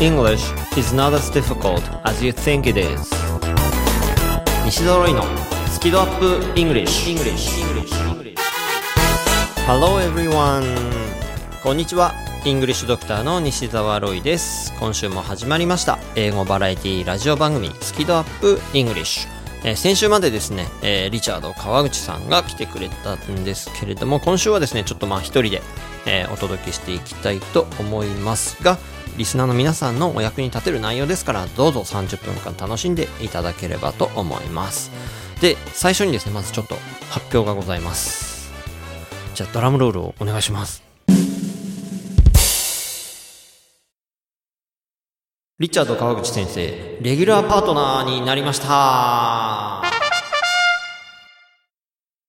English is not as difficult as you think it is 西ドロイのスキドアップ English, English. Hello everyone こんにちはイングリッシュドクターの西澤ロイです今週も始まりました英語バラエティラジオ番組スキドアップ English えー、先週までですね、えー、リチャード川口さんが来てくれたんですけれども今週はですねちょっとまあ一人で、えー、お届けしていきたいと思いますがリスナーの皆さんのお役に立てる内容ですからどうぞ30分間楽しんでいただければと思います。で最初にですねまずちょっと発表がございます。じゃあドラムロールをお願いします。リチャード川口先生、レギュラーパートナーになりました。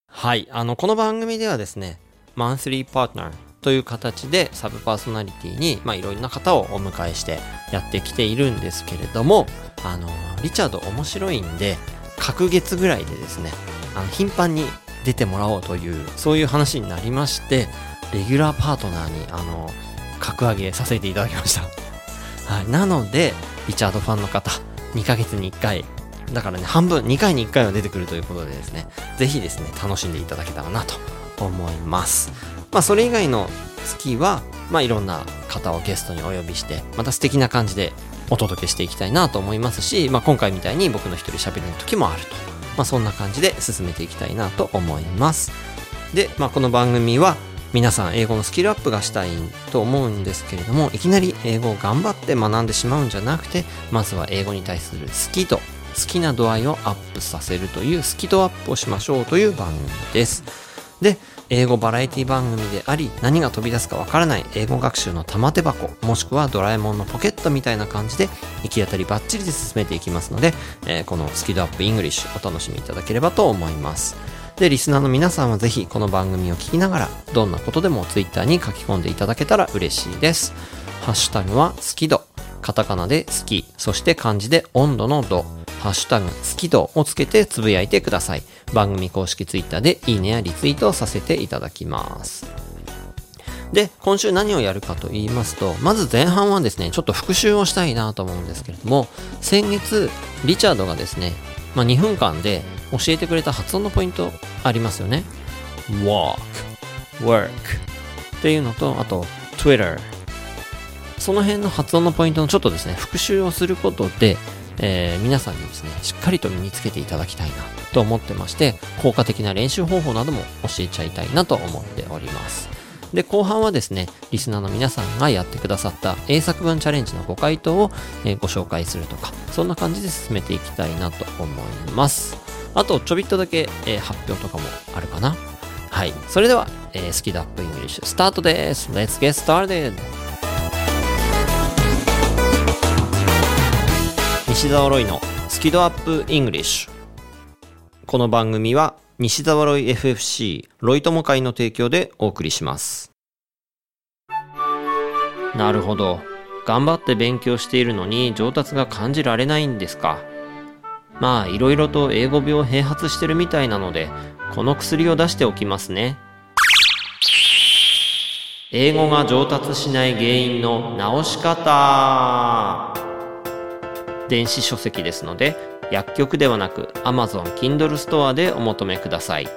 はい、あの、この番組ではですね、マンスリーパートナーという形でサブパーソナリティに、まあ、いろいろな方をお迎えしてやってきているんですけれども、あの、リチャード面白いんで、隔月ぐらいでですね、あの、頻繁に出てもらおうという、そういう話になりまして、レギュラーパートナーに、あの、格上げさせていただきました。はい、なので、リチャードファンの方、2ヶ月に1回、だからね、半分、2回に1回は出てくるということでですね、ぜひですね、楽しんでいただけたらなと思います。まあ、それ以外の月は、まあ、いろんな方をゲストにお呼びして、また素敵な感じでお届けしていきたいなと思いますし、まあ、今回みたいに僕の一人喋る時もあると。まあ、そんな感じで進めていきたいなと思います。で、まあ、この番組は、皆さん英語のスキルアップがしたいと思うんですけれどもいきなり英語を頑張って学んでしまうんじゃなくてまずは英語に対する好き度好きな度合いをアップさせるというスキドアップをしましょうという番組です。で英語バラエティ番組であり何が飛び出すかわからない英語学習の玉手箱もしくはドラえもんのポケットみたいな感じで行き当たりバッチリで進めていきますので、えー、このスキドアップイングリッシュお楽しみいただければと思います。で、リスナーの皆さんはぜひこの番組を聞きながら、どんなことでも Twitter に書き込んでいただけたら嬉しいです。ハッシュタグは好き度。カタカナで好き、そして漢字で温度の度。ハッシュタグ好き度をつけてつぶやいてください。番組公式 Twitter でいいねやリツイートをさせていただきます。で、今週何をやるかと言いますと、まず前半はですね、ちょっと復習をしたいなと思うんですけれども、先月、リチャードがですね、まあ、2分間で教えてくれた発音のポイントありますよね。walk, work っていうのと、あと Twitter。その辺の発音のポイントのちょっとですね、復習をすることで、えー、皆さんにですね、しっかりと身につけていただきたいなと思ってまして、効果的な練習方法なども教えちゃいたいなと思っております。で、後半はですね、リスナーの皆さんがやってくださった英作文チャレンジのご回答を、え、ご紹介するとか、そんな感じで進めていきたいなと思います。あと、ちょびっとだけ、え、発表とかもあるかな？はい。それでは、えー、スキドアップイングリッシュスタートです。Let's get started! 西澤ロイのスキドアップイングリッシュこの番組は西澤ロイ FFC ロイ友会の提供でお送りします。なるほど。頑張って勉強しているのに上達が感じられないんですか。まあ、いろいろと英語病併発してるみたいなので、この薬を出しておきますね。英語が上達しない原因の直し方電子書籍ですので、薬局ではなく Amazon Kindle ストアでお求めください。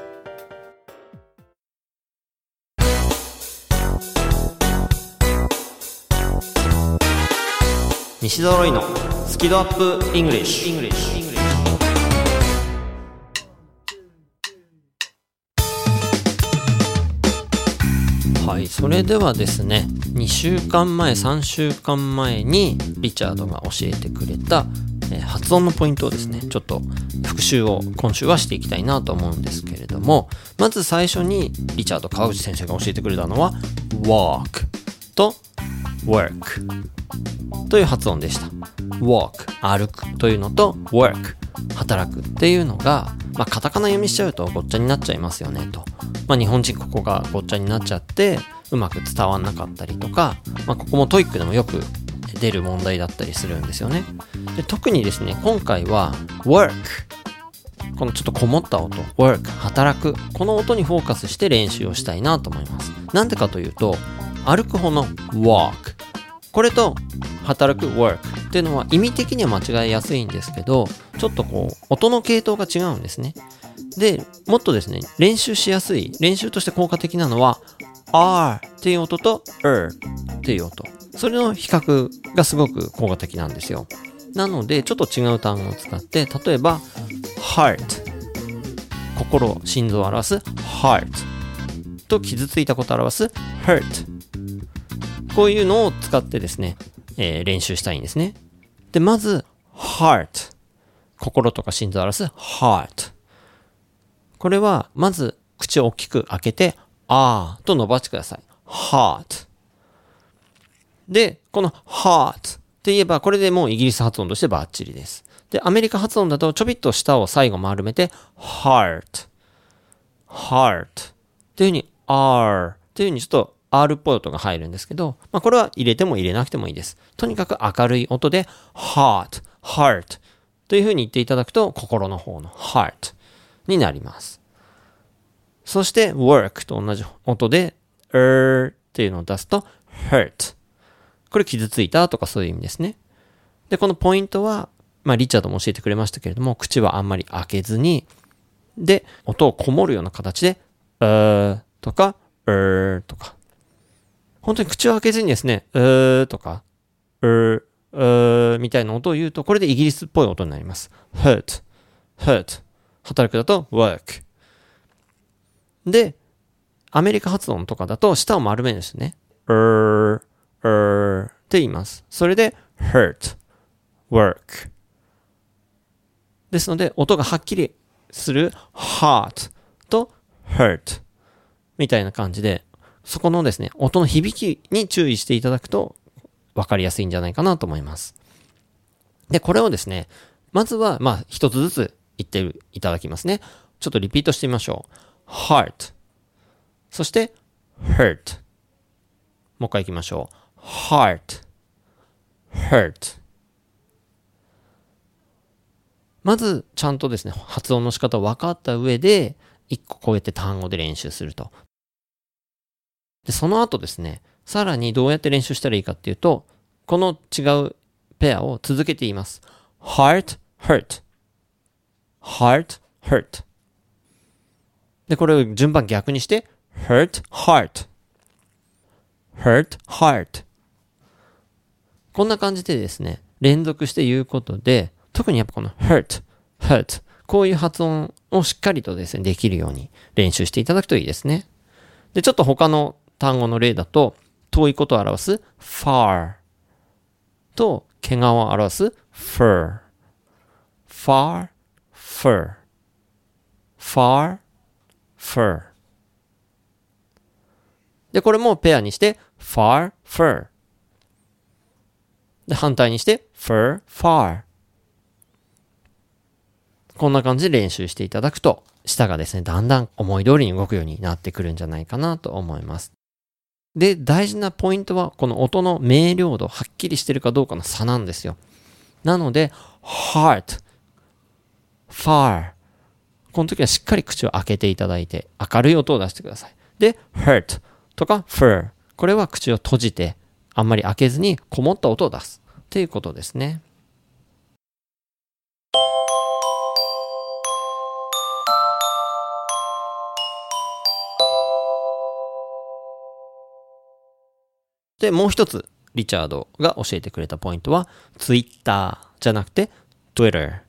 西揃いのスキドアップイングリッシュ。はい、それではですね、2週間前、3週間前にリチャードが教えてくれたえ発音のポイントをですね、ちょっと復習を今週はしていきたいなと思うんですけれども、まず最初にリチャード川口先生が教えてくれたのは walk と work という発音でした。walk 歩くというのと work 働くっていうのが、まあ、カタカナ読みしちゃうとごっちゃになっちゃいますよねと。まあ、日本人ここがごっちゃになっちゃってうまく伝わんなかったりとか、まあ、ここも TOEIC でもよく出る問題だったりするんですよね。で特にですね、今回は work このちょっとこもった音、work、働く。この音にフォーカスして練習をしたいなと思います。なんでかというと、歩く方の walk。これと働く work っていうのは意味的には間違いやすいんですけど、ちょっとこう、音の系統が違うんですね。で、もっとですね、練習しやすい、練習として効果的なのは、r っていう音と er っていう音。それの比較がすごく効果的なんですよ。なので、ちょっと違う単語を使って、例えば、heart 心、心臓を表す heart と傷ついたことを表す hurt こういうのを使ってですね、えー、練習したいんですね。で、まず heart 心とか心臓を表す heart これは、まず口を大きく開けて、あーと伸ばしてください。heart で、この heart って言えば、これでもうイギリス発音としてバッチリです。で、アメリカ発音だとちょびっと舌を最後丸めて、heart, heart っていう風に r っていう風にちょっと R っぽい音が入るんですけど、まあ、これは入れても入れなくてもいいです。とにかく明るい音で heart, heart という風に言っていただくと、心の方の heart になります。そして work と同じ音で er っていうのを出すと hurt これ傷ついたとかそういう意味ですね。で、このポイントは、まあ、リチャードも教えてくれましたけれども、口はあんまり開けずに、で、音をこもるような形で、うーとか、うーとか。本当に口を開けずにですね、うーとか、うー、うーみたいな音を言うと、これでイギリスっぽい音になります。hurt, hurt. 働くだと work. で、アメリカ発音とかだと舌を丸めるんですね。うー、er って言います。それで hurt, work ですので、音がはっきりする heart と hurt みたいな感じで、そこのですね、音の響きに注意していただくと分かりやすいんじゃないかなと思います。で、これをですね、まずは、まあ、一つずつ言っていただきますね。ちょっとリピートしてみましょう。heart そして hurt もう一回行きましょう。Heart, hurt. まず、ちゃんとですね、発音の仕方を分かった上で、一個こうやって単語で練習すると。で、その後ですね、さらにどうやって練習したらいいかっていうと、この違うペアを続けて言います。heart, hurt, heart, hurt. で、これを順番逆にして、hurt, heart, hurt, heart. こんな感じでですね、連続して言うことで、特にやっぱこの hurt, hurt こういう発音をしっかりとですね、できるように練習していただくといいですね。で、ちょっと他の単語の例だと、遠いことを表す far と毛皮を表す fur far, fur far, fur で、これもペアにして far, fur で、反対にして fur, far こんな感じで練習していただくと、舌がですね、だんだん思い通りに動くようになってくるんじゃないかなと思います。で、大事なポイントは、この音の明瞭度、はっきりしてるかどうかの差なんですよ。なので、heart, far この時はしっかり口を開けていただいて、明るい音を出してください。で、hurt とか fur これは口を閉じて、あんまり開けずにこもった音を出す。っていうことですね。で、もう一つ、リチャードが教えてくれたポイントは、Twitter じゃなくて Twitter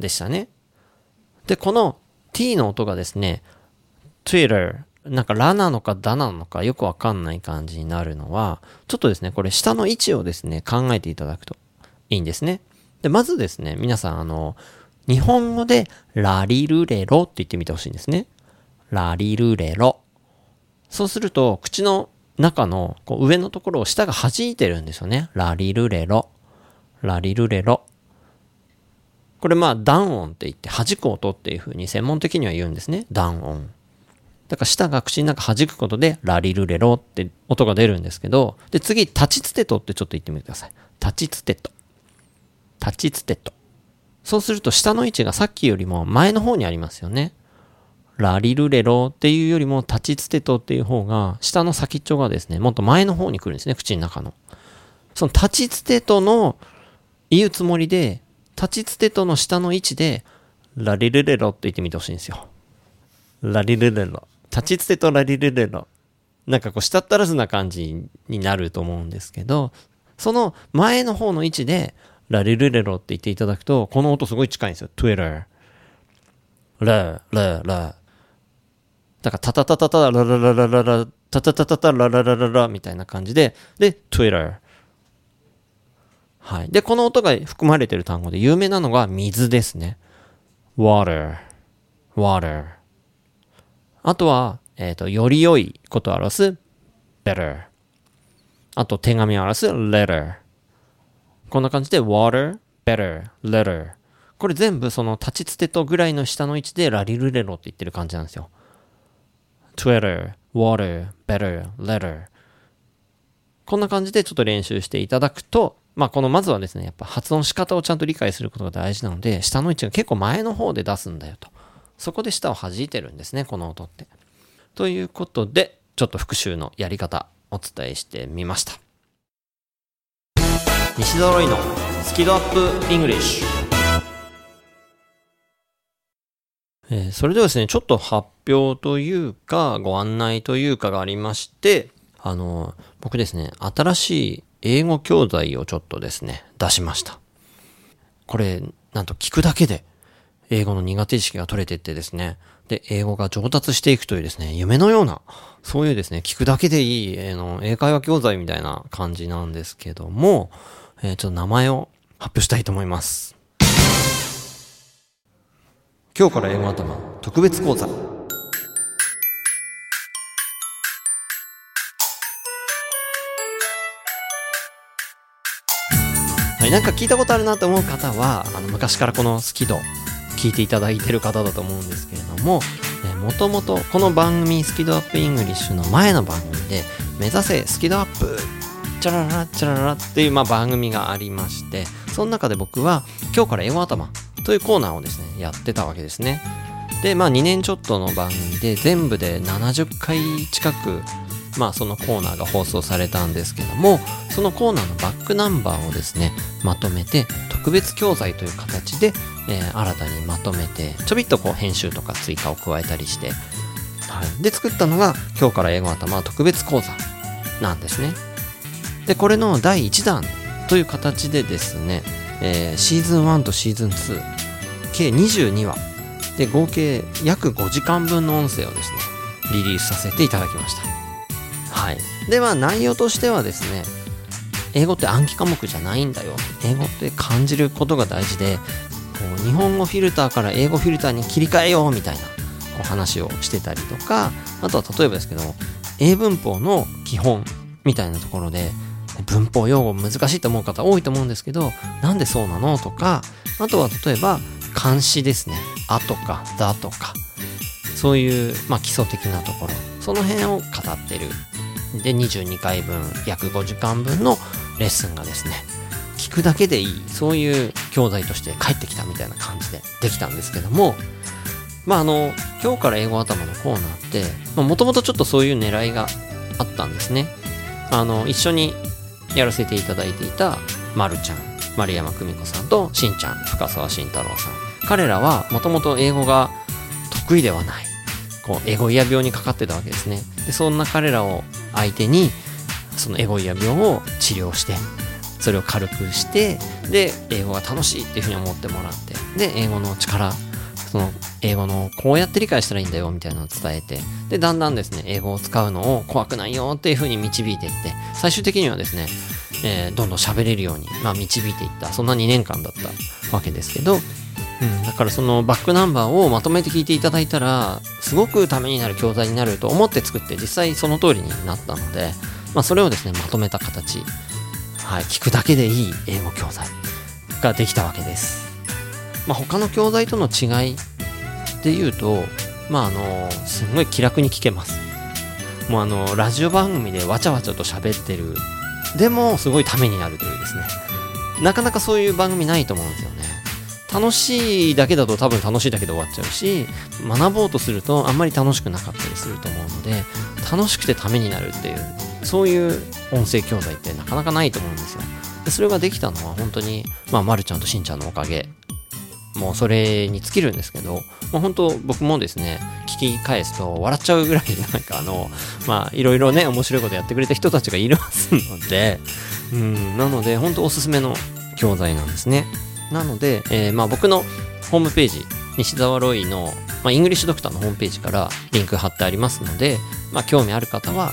でしたね。で、この t の音がですね、Twitter なんかラなのかダなのかよくわかんない感じになるのは、ちょっとですね、これ下の位置をですね、考えていただくといいんですね。で、まずですね、皆さんあの、日本語でラリルレロって言ってみてほしいんですね。ラリルレロ。そうすると、口の中のこう上のところを下が弾いてるんですよね。ラリルレロ。ラリルレロ。これまあ、断音って言って弾く音っていう風に専門的には言うんですね。断音。だから舌が口の中弾くことで、ラリルレロって音が出るんですけど、で、次、立ちつてとってちょっと言ってみてください。立ちつてと。立ちつてと。そうすると、下の位置がさっきよりも前の方にありますよね。ラリルレロっていうよりも、立ちつてとっていう方が、下の先っちょがですね、もっと前の方に来るんですね、口の中の。その立ちつてとの言うつもりで、立ちつてとの下の位置で、ラリルレロって言ってみてほしいんですよ。ラリルレロ。立ちつてとラリルレロ。なんかこう、したったらずな感じになると思うんですけど、その前の方の位置で、ラリルレロって言っていただくと、この音すごい近いんですよ。Twitter。ラ、ラ、ラ。だから、タタタタタララララララ、タタタタタラララララみたいな感じで、で、Twitter。はい。で、この音が含まれてる単語で有名なのが水ですね。water, water. あとは、えっ、ー、と、より良いことを表す better。あと、手紙を表す letter。こんな感じで water, better, letter。これ全部その立ちつてとぐらいの下の位置でラリルレロって言ってる感じなんですよ。Twitter, water, better, letter。こんな感じでちょっと練習していただくと、まあこのまずはですね、やっぱ発音仕方をちゃんと理解することが大事なので、下の位置が結構前の方で出すんだよと。そこで下を弾いてるんですね、この音って。ということで、ちょっと復習のやり方お伝えしてみました。西揃いのスキドアップイングリッシュ。えー、それではですね、ちょっと発表というか、ご案内というかがありまして、あの、僕ですね、新しい英語教材をちょっとですね、出しました。これ、なんと聞くだけで、英語の苦手意識が取れてってですね、で、英語が上達していくというですね、夢のような、そういうですね、聞くだけでいい、えー、の英会話教材みたいな感じなんですけども、えー、ちょっと名前を発表したいと思います。今日から英語頭特別講座。はい、なんか聞いたことあるなと思う方は、あの、昔からこのスキド、聞いていただいてる方だと思うんですけれども、えもともとこの番組スキドアップイングリッシュの前の番組で、目指せスキドアップ、チャララチャララっていうまあ番組がありまして、その中で僕は今日から英語頭というコーナーをですね、やってたわけですね。で、まあ2年ちょっとの番組で全部で70回近くまあそのコーナーが放送されたんですけどもそのコーナーのバックナンバーをですねまとめて特別教材という形で、えー、新たにまとめてちょびっとこう編集とか追加を加えたりして、はい、で作ったのが今日から英語頭特別講座なんですね。でこれの第1弾という形でですね、えー、シーズン1とシーズン2計22話。で合計約5時間分の音声をですねリリースさせていただきました。はい。では、内容としてはですね、英語って暗記科目じゃないんだよ。英語って感じることが大事で、こう日本語フィルターから英語フィルターに切り替えようみたいなこう話をしてたりとか、あとは例えばですけど、英文法の基本みたいなところで、文法用語難しいと思う方多いと思うんですけど、なんでそうなのとか、あとは例えば、漢詩ですね。あとか、だとか、そういう、まあ、基礎的なところ、その辺を語ってるで、22回分、約5時間分のレッスンがですね、聞くだけでいい、そういう教材として帰ってきたみたいな感じでできたんですけども、まああの、今日から英語頭のコーナーって、もともとちょっとそういう狙いがあったんですね。あの、一緒にやらせていただいていた、まるちゃん、丸山久美子さんと、しんちゃん、深沢慎太郎さん。彼らはもともと英語が得意ではない。こう、エゴイヤ病にかかってたわけですね。で、そんな彼らを相手にそのエゴイヤ病を治療してそれを軽くしてで英語が楽しいっていうふうに思ってもらってで英語の力その英語のこうやって理解したらいいんだよみたいなのを伝えてでだんだんですね英語を使うのを怖くないよっていうふうに導いていって最終的にはですね、えー、どんどん喋れるように、まあ、導いていったそんな2年間だったわけですけど、うん、だからそのバックナンバーをまとめて聞いていただいたらすごくためになる教材になると思って作って実際その通りになったので、まあ、それをですねまとめた形、はい、聞くだけでいい英語教材ができたわけです、まあ、他の教材との違いで言うとまああのすごい気楽に聞けます。もうあのラジオ番組でわちゃわちゃと喋ってる。でもすごいためになるというですね。なかなかそういう番組ないと思うんですよね。楽しいだけだと多分楽しいだけで終わっちゃうし学ぼうとするとあんまり楽しくなかったりすると思うので楽しくてためになるっていうそういう音声教材ってなかなかないと思うんですよ。でそれができたのは本当に、まあ、まるちゃんとしんちゃんのおかげ。もうそれに尽きるんですけど、まあ、本当僕もですね、聞き返すと笑っちゃうぐらいなんかあの、まあいろいろね、面白いことやってくれた人たちがいますので、うん、なので本当おすすめの教材なんですね。なので、えー、まあ僕のホームページ、西澤ロイの、まあ、イングリッシュドクターのホームページからリンク貼ってありますので、まあ、興味ある方は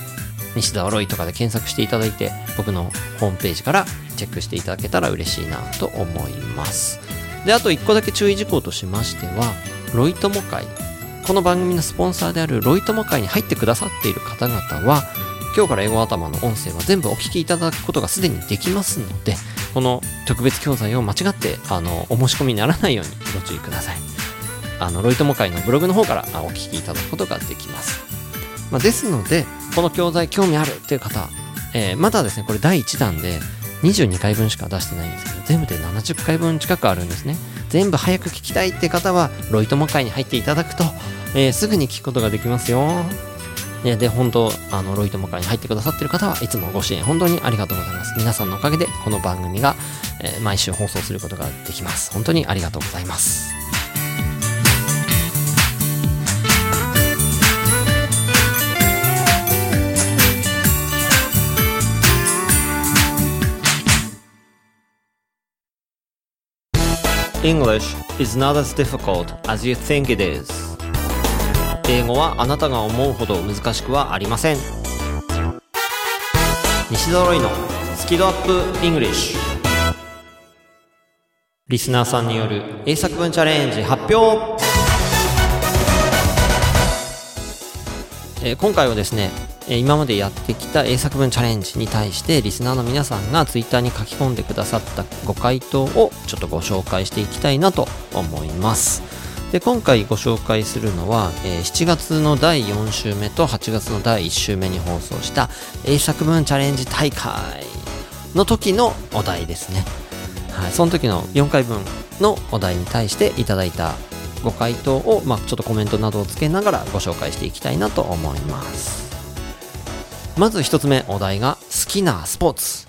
西澤ロイとかで検索していただいて僕のホームページからチェックしていただけたら嬉しいなと思います。であと1個だけ注意事項としましてはロイ友会。この番組のスポンサーであるロイ友会に入ってくださっている方々は今日から英語頭の音声は全部お聞きいただくことがすでにできますのでこの特別教材を間違ってあのお申し込みにならないようにご注意くださいあのロイ友会のブログの方からお聞きいただくことができますまあ、ですので、この教材興味あるっていう方、えー、まだですね、これ第1弾で22回分しか出してないんですけど、全部で70回分近くあるんですね。全部早く聞きたいって方は、ロイ友会に入っていただくと、えー、すぐに聞くことができますよ。で、で本当、あの、ロイ友会に入ってくださってる方はいつもご支援本当にありがとうございます。皆さんのおかげでこの番組が、えー、毎週放送することができます。本当にありがとうございます。English is not as difficult as you think it is 英語はあなたが思うほど難しくはありません。西揃いのスキドアップ English リスナーさんによる英作文チャレンジ発表。えー、今回はですねえ今までやってきた英作文チャレンジに対してリスナーの皆さんがツイッターに書き込んでくださったご回答をちょっとご紹介していきたいなと思います。で今回ご紹介するのは、えー、7月の第4週目と8月の第1週目に放送した英作文チャレンジ大会の時のお題ですねはい、その時の4回分のお題に対していただいたご回答を、まあ、ちょっとコメントなどをつけながらご紹介していきたいなと思いますまず一つ目、お題が好きなスポーツ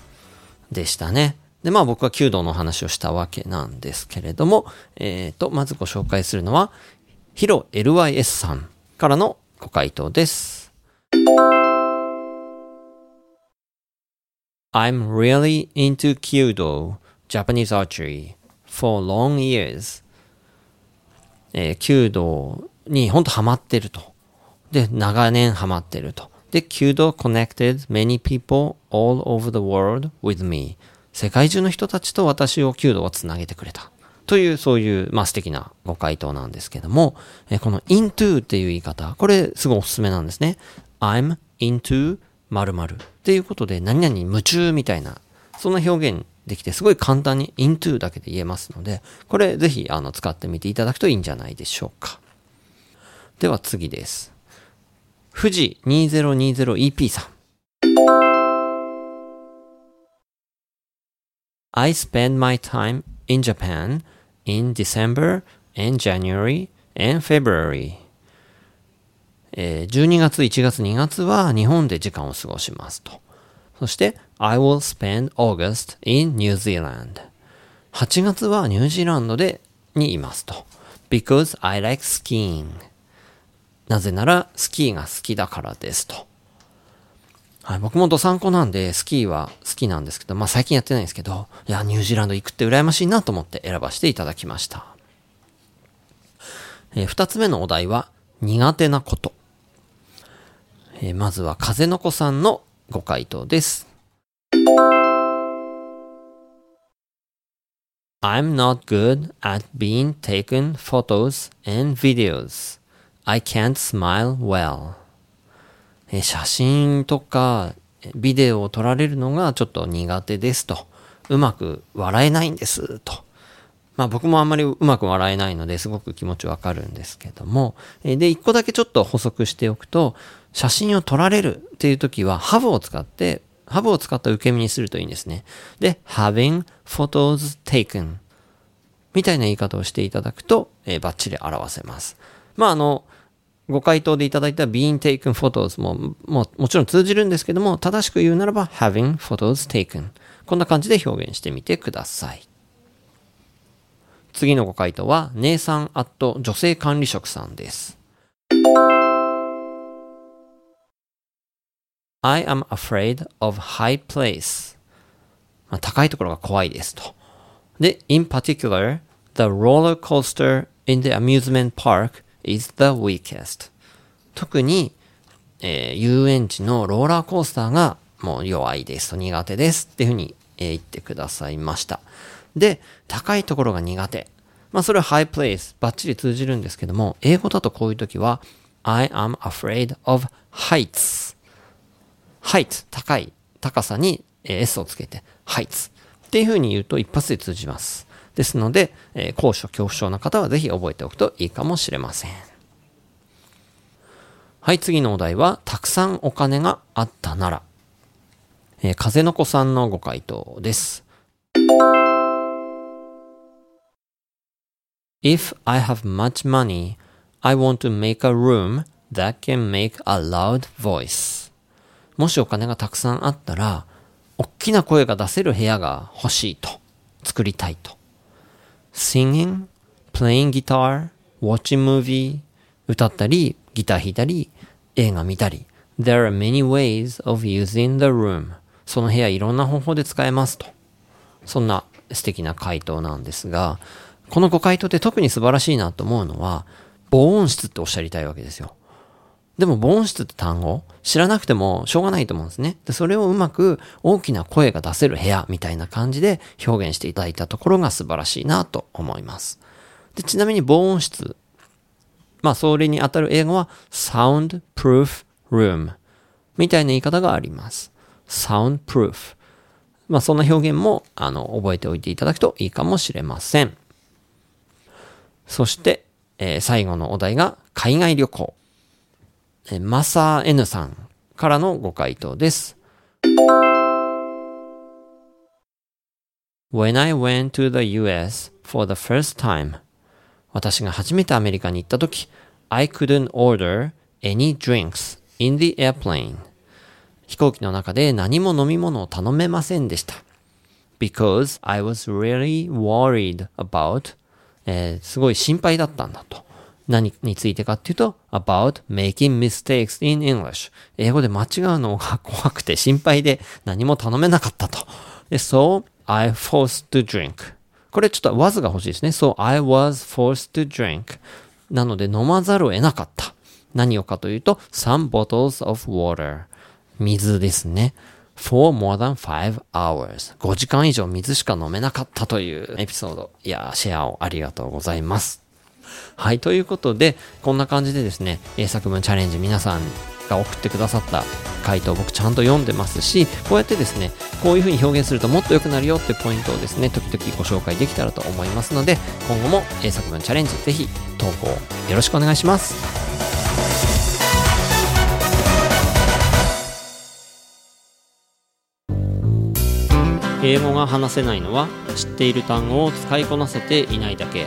でしたね。で、まあ僕は弓道の話をしたわけなんですけれども、えっ、ー、と、まずご紹介するのは、ヒロ LYS さんからのご回答です。I'm really into Kyudo, Japanese archery, for long years. えー、弓道にほんとハマってると。で、長年ハマってると。で、Kudo connected many people all over the world with me. 世界中の人たちと私を Kudo をつなげてくれた。という、そういう、まあ、素敵なご回答なんですけども、えこの into っていう言い方、これすごいおすすめなんですね。I'm into 〇〇っていうことで、何々に夢中みたいな、そんな表現できて、すごい簡単に into だけで言えますので、これぜひ、あの、使ってみていただくといいんじゃないでしょうか。では次です。富士 2020EP さん。I spend my time in Japan in December and January and February. えー、12月、1月、2月は日本で時間を過ごしますと。そして、I will spend August in New Zealand. 8月はニュージーランドでにいますと。Because I like skiing. なぜならスキーが好きだからですと。はい、僕もドサンコなんでスキーは好きなんですけど、まあ最近やってないんですけど、いや、ニュージーランド行くって羨ましいなと思って選ばせていただきました。えー、二つ目のお題は苦手なこと。えー、まずは風の子さんのご回答です。I'm not good at being taken photos and videos. I can't smile well. え写真とかビデオを撮られるのがちょっと苦手ですと。うまく笑えないんですと。まあ僕もあんまりうまく笑えないのですごく気持ちわかるんですけども。で、一個だけちょっと補足しておくと、写真を撮られるっていう時はハブを使って、ハブを使った受け身にするといいんですね。で、having photos taken みたいな言い方をしていただくと、えー、バッチリ表せます。まああの、ご回答でいただいた being taken photos もももちろん通じるんですけども、正しく言うならば having photos taken。こんな感じで表現してみてください。次のご回答は、姉さんアット女性管理職さんです。I am afraid of high place. まあ、高いところが怖いですと。で、in particular, the roller coaster in the amusement park is the weakest. 特に、えー、遊園地のローラーコースターがもう弱いですと苦手ですっていうふうに、えー、言ってくださいました。で、高いところが苦手。まあそれは high place バッチリ通じるんですけども、英語だとこういう時は I am afraid of heights. height 高い高さに S をつけて heights っていうふうに言うと一発で通じます。ですので、えー、高所恐怖症の方はぜひ覚えておくといいかもしれません。はい、次のお題は、たくさんお金があったなら。えー、風の子さんのご回答です。If I have much money, I want to make a room that can make a loud voice. もしお金がたくさんあったら、大きな声が出せる部屋が欲しいと、作りたいと。Singing, playing guitar, watching movie 歌ったり、ギター弾いたり、映画見たり。There are many ways of using the room. その部屋いろんな方法で使えますと。そんな素敵な回答なんですが、このご回答って特に素晴らしいなと思うのは、防音室っておっしゃりたいわけですよ。でも防音室って単語？知らなくてもしょうがないと思うんですね。で、それをうまく大きな声が出せる部屋みたいな感じで表現していただいたところが素晴らしいなと思います。で、ちなみに防音室。まあ、それに当たる英語は soundproof room みたいな言い方があります。soundproof。まあ、そんな表現も、あの、覚えておいていただくといいかもしれません。そして、えー、最後のお題が海外旅行。マサ N さんからのご回答です。When I went to the US for the first time 私が初めてアメリカに行った時 I couldn't order any drinks in the airplane 飛行機の中で何も飲み物を頼めませんでした because I was really worried about、えー、すごい心配だったんだと何についてかっていうと、about making mistakes in English。英語で間違うのが怖くて心配で何も頼めなかったと。で、so I forced to drink. これちょっと was が欲しいですね。so I was forced to drink. なので飲まざるを得なかった。何をかというと、some bottles of water. 水ですね。for more than five hours. 5時間以上水しか飲めなかったというエピソード。いやシェアをありがとうございます。はい、ということで、こんな感じでですね、英作文チャレンジ皆さんが送ってくださった回答僕ちゃんと読んでますし、こうやってですね、こういう風に表現するともっと良くなるよってポイントをですね、時々ご紹介できたらと思いますので、今後も英作文チャレンジぜひ投稿よろしくお願いします。英語が話せないのは知っている単語を使いこなせていないだけ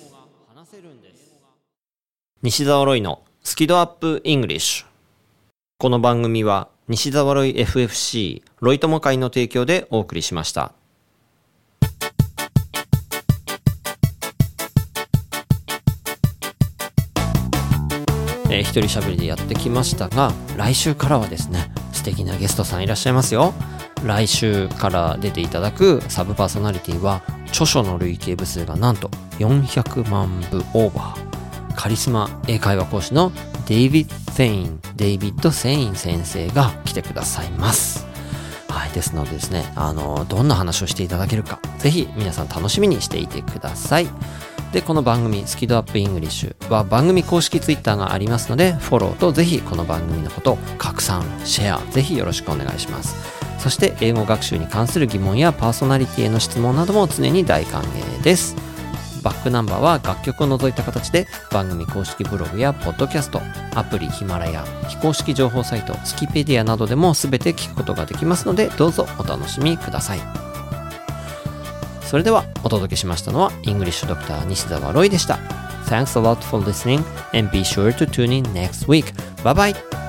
西澤ロイのスキドアップイングリッシュ。この番組は西澤ロイ FFC ロイ友会の提供でお送りしました。えー、一人喋りでやってきましたが来週からはですね素敵なゲストさんいらっしゃいますよ。来週から出ていただくサブパーソナリティは著書の累計部数がなんと400万部オーバー。カリスマ英会話講師のデイビッド・セインデイビッド・セイン先生が来てくださいますはいですのでですねあのどんな話をしていただけるかぜひ皆さん楽しみにしていてくださいで、この番組、スキドアップイングリッシュは番組公式ツイッターがありますので、フォローとぜひこの番組のこと拡散、シェア、ぜひよろしくお願いします。そして英語学習に関する疑問やパーソナリティへの質問なども常に大歓迎です。バックナンバーは楽曲を除いた形で番組公式ブログやポッドキャスト、アプリヒマラヤ、非公式情報サイト、スキペディアなどでも全て聞くことができますのでどうぞお楽しみください。それではお届けしましたのは English Dr. 西澤ロイでした。Thanks a lot for listening and be sure to tune in next week. Bye bye!